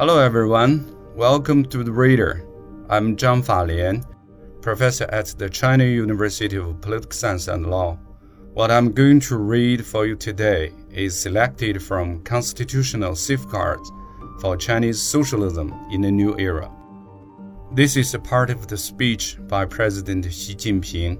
Hello, everyone. Welcome to the Reader. I'm Zhang Falian, professor at the China University of Political Science and Law. What I'm going to read for you today is selected from Constitutional Safeguards for Chinese Socialism in a New Era. This is a part of the speech by President Xi Jinping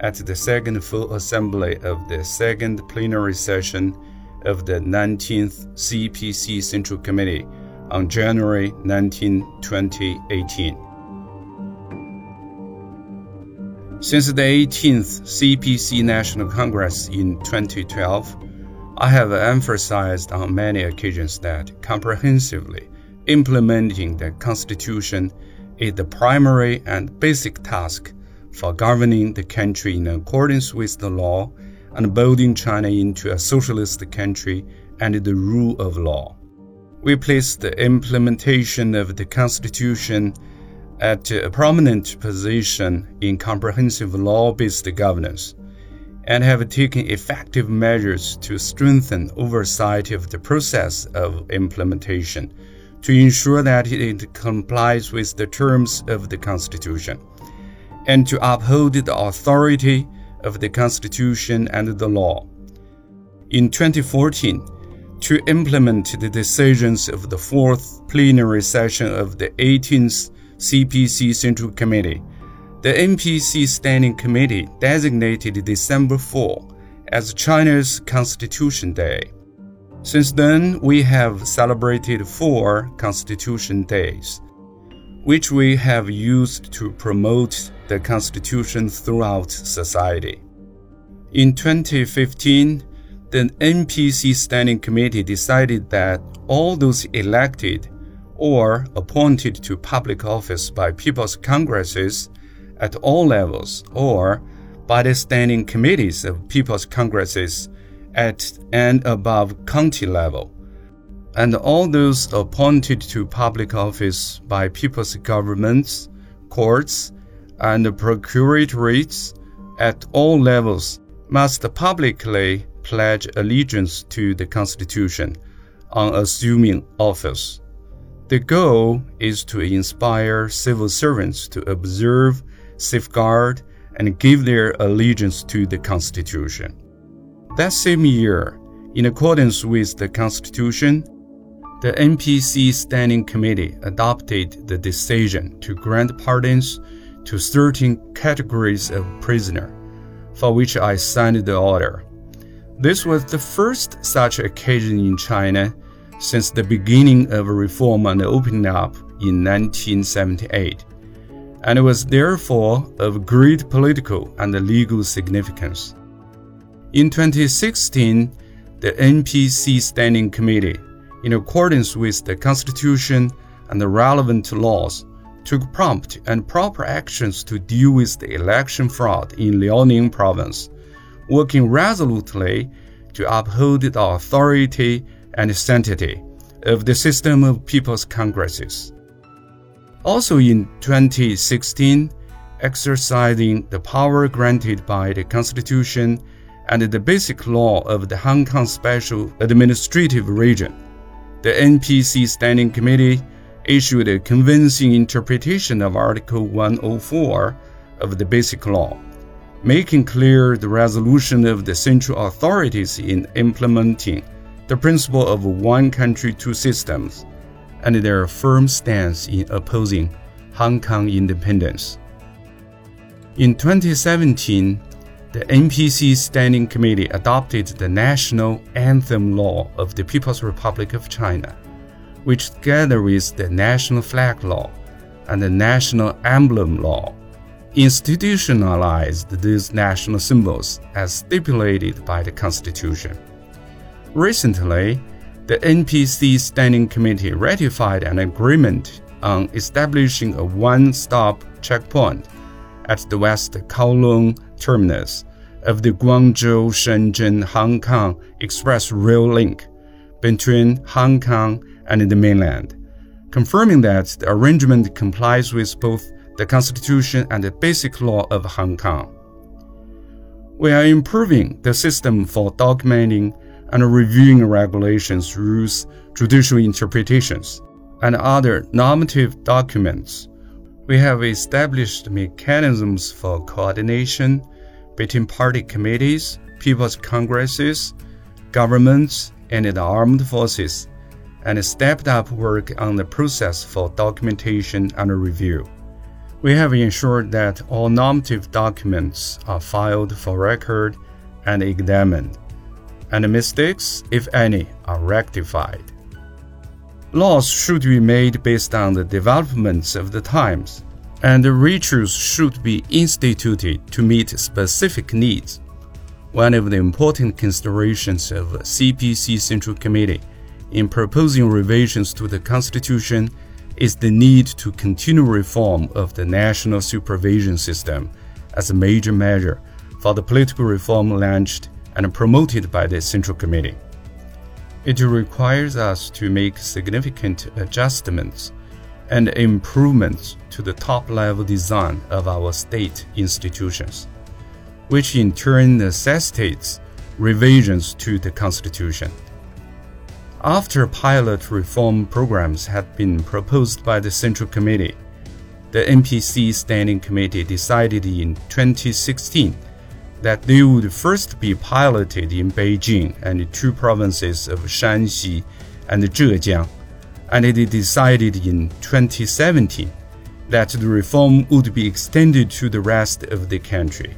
at the second full assembly of the second plenary session of the 19th CPC Central Committee on January 19, 2018. Since the 18th CPC National Congress in 2012, I have emphasized on many occasions that comprehensively implementing the Constitution is the primary and basic task for governing the country in accordance with the law and building China into a socialist country under the rule of law we place the implementation of the Constitution at a prominent position in comprehensive law based governance and have taken effective measures to strengthen oversight of the process of implementation to ensure that it complies with the terms of the Constitution and to uphold the authority of the Constitution and the law. In 2014, to implement the decisions of the fourth plenary session of the 18th CPC Central Committee. The NPC Standing Committee designated December 4 as China's Constitution Day. Since then, we have celebrated four Constitution Days, which we have used to promote the Constitution throughout society. In 2015, the NPC Standing Committee decided that all those elected or appointed to public office by People's Congresses at all levels or by the standing committees of People's Congresses at and above county level, and all those appointed to public office by people's governments, courts, and procuratorates at all levels must publicly pledge allegiance to the Constitution on assuming office. The goal is to inspire civil servants to observe, safeguard, and give their allegiance to the Constitution. That same year, in accordance with the Constitution, the NPC Standing Committee adopted the decision to grant pardons to certain categories of prisoner, for which I signed the order. This was the first such occasion in China since the beginning of reform and opening up in 1978, and it was therefore of great political and legal significance. In 2016, the NPC Standing Committee, in accordance with the Constitution and the relevant laws, took prompt and proper actions to deal with the election fraud in Liaoning province working resolutely to uphold the authority and sanctity of the system of people's congresses. Also in 2016, exercising the power granted by the Constitution and the basic law of the Hong Kong Special Administrative Region, the NPC Standing Committee issued a convincing interpretation of Article 104 of the Basic Law making clear the resolution of the central authorities in implementing the principle of one country, two systems, and their firm stance in opposing Hong Kong independence. In 2017, the NPC Standing Committee adopted the National Anthem Law of the People's Republic of China, which, together with the National Flag Law and the National Emblem Law, institutionalized these national symbols as stipulated by the Constitution. Recently, the NPC Standing Committee ratified an agreement on establishing a one stop checkpoint at the West Kowloon terminus of the Guangzhou Shenzhen Hong Kong Express Rail Link between Hong Kong and the mainland, confirming that the arrangement complies with both the Constitution and the Basic Law of Hong Kong. We are improving the system for documenting and reviewing regulations, rules, judicial interpretations, and other normative documents, we have established mechanisms for coordination between party committees, people's congresses, governments, and the armed forces, and stepped up work on the process for documentation and review. We have ensured that all normative documents are filed for record and examined, and mistakes, if any, are rectified. Laws should be made based on the developments of the times, and the rituals should be instituted to meet specific needs. One of the important considerations of CPC Central Committee in proposing revisions to the Constitution is the need to continue reform of the national supervision system as a major measure for the political reform launched and promoted by the Central Committee. It requires us to make significant adjustments and improvements to the top level design of our state institutions, which in turn necessitates revisions to the Constitution. After pilot reform programs had been proposed by the Central Committee, the NPC Standing Committee decided in 2016 that they would first be piloted in Beijing and the two provinces of Shanxi and Zhejiang, and it decided in 2017 that the reform would be extended to the rest of the country.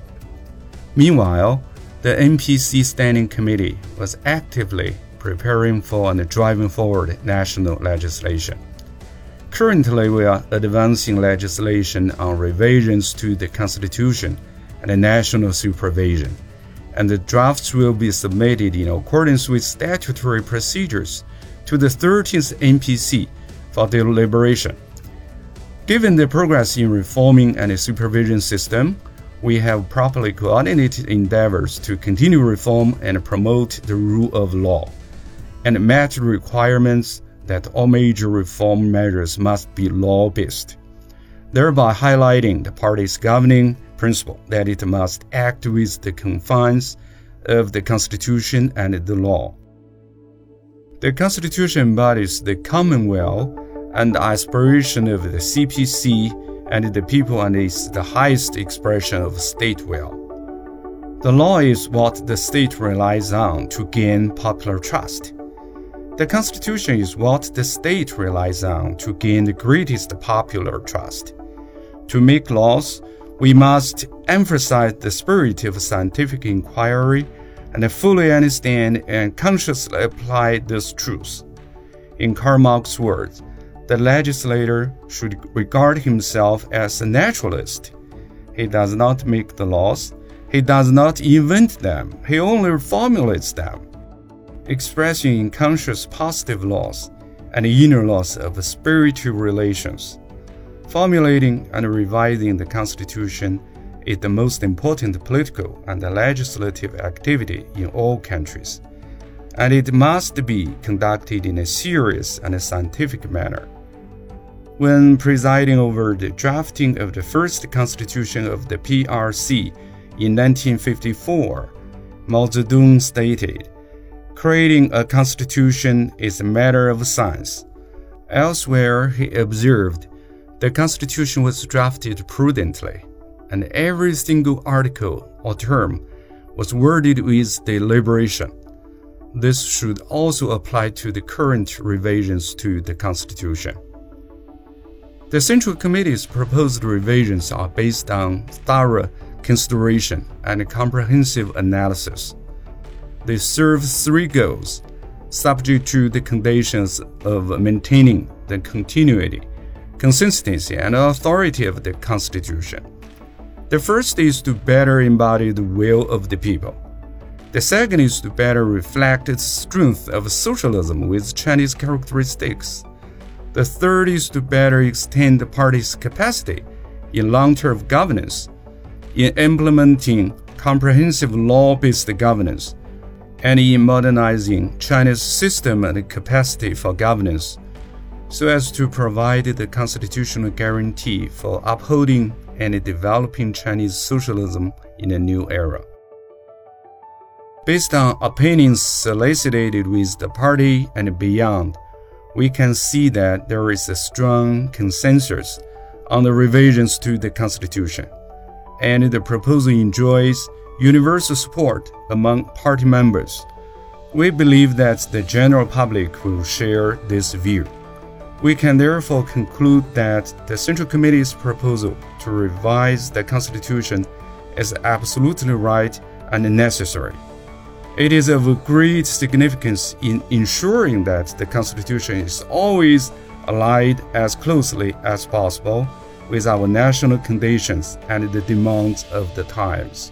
Meanwhile, the NPC Standing Committee was actively preparing for and driving forward national legislation. Currently, we are advancing legislation on revisions to the Constitution and national supervision, and the drafts will be submitted in accordance with statutory procedures to the 13th NPC for deliberation. Given the progress in reforming and supervision system, we have properly coordinated endeavors to continue reform and promote the rule of law, and met the requirements that all major reform measures must be law based, thereby highlighting the party's governing principle that it must act with the confines of the Constitution and the law. The Constitution embodies the commonweal and aspiration of the CPC and the people and is the highest expression of state will. The law is what the state relies on to gain popular trust. The Constitution is what the state relies on to gain the greatest popular trust. To make laws, we must emphasize the spirit of scientific inquiry and fully understand and consciously apply these truths. In Karl Marx's words, the legislator should regard himself as a naturalist. He does not make the laws, he does not invent them, he only formulates them, expressing in conscious positive laws and inner laws of spiritual relations. Formulating and revising the Constitution is the most important political and legislative activity in all countries, and it must be conducted in a serious and scientific manner. When presiding over the drafting of the first constitution of the PRC in 1954, Mao Zedong stated, Creating a constitution is a matter of science. Elsewhere, he observed, the Constitution was drafted prudently, and every single article or term was worded with deliberation. This should also apply to the current revisions to the Constitution. The Central Committee's proposed revisions are based on thorough consideration and comprehensive analysis. They serve three goals, subject to the conditions of maintaining the continuity consistency, and authority of the Constitution. The first is to better embody the will of the people. The second is to better reflect the strength of socialism with Chinese characteristics. The third is to better extend the party's capacity in long term governance, in implementing comprehensive law based governance, and in modernizing China's system and capacity for governance so as to provide the constitutional guarantee for upholding and developing Chinese socialism in a new era. Based on opinions solicited with the party and beyond, we can see that there is a strong consensus on the revisions to the Constitution, and the proposal enjoys universal support among party members. We believe that the general public will share this view. We can therefore conclude that the Central Committee's proposal to revise the Constitution is absolutely right and necessary. It is of great significance in ensuring that the Constitution is always allied as closely as possible with our national conditions and the demands of the times.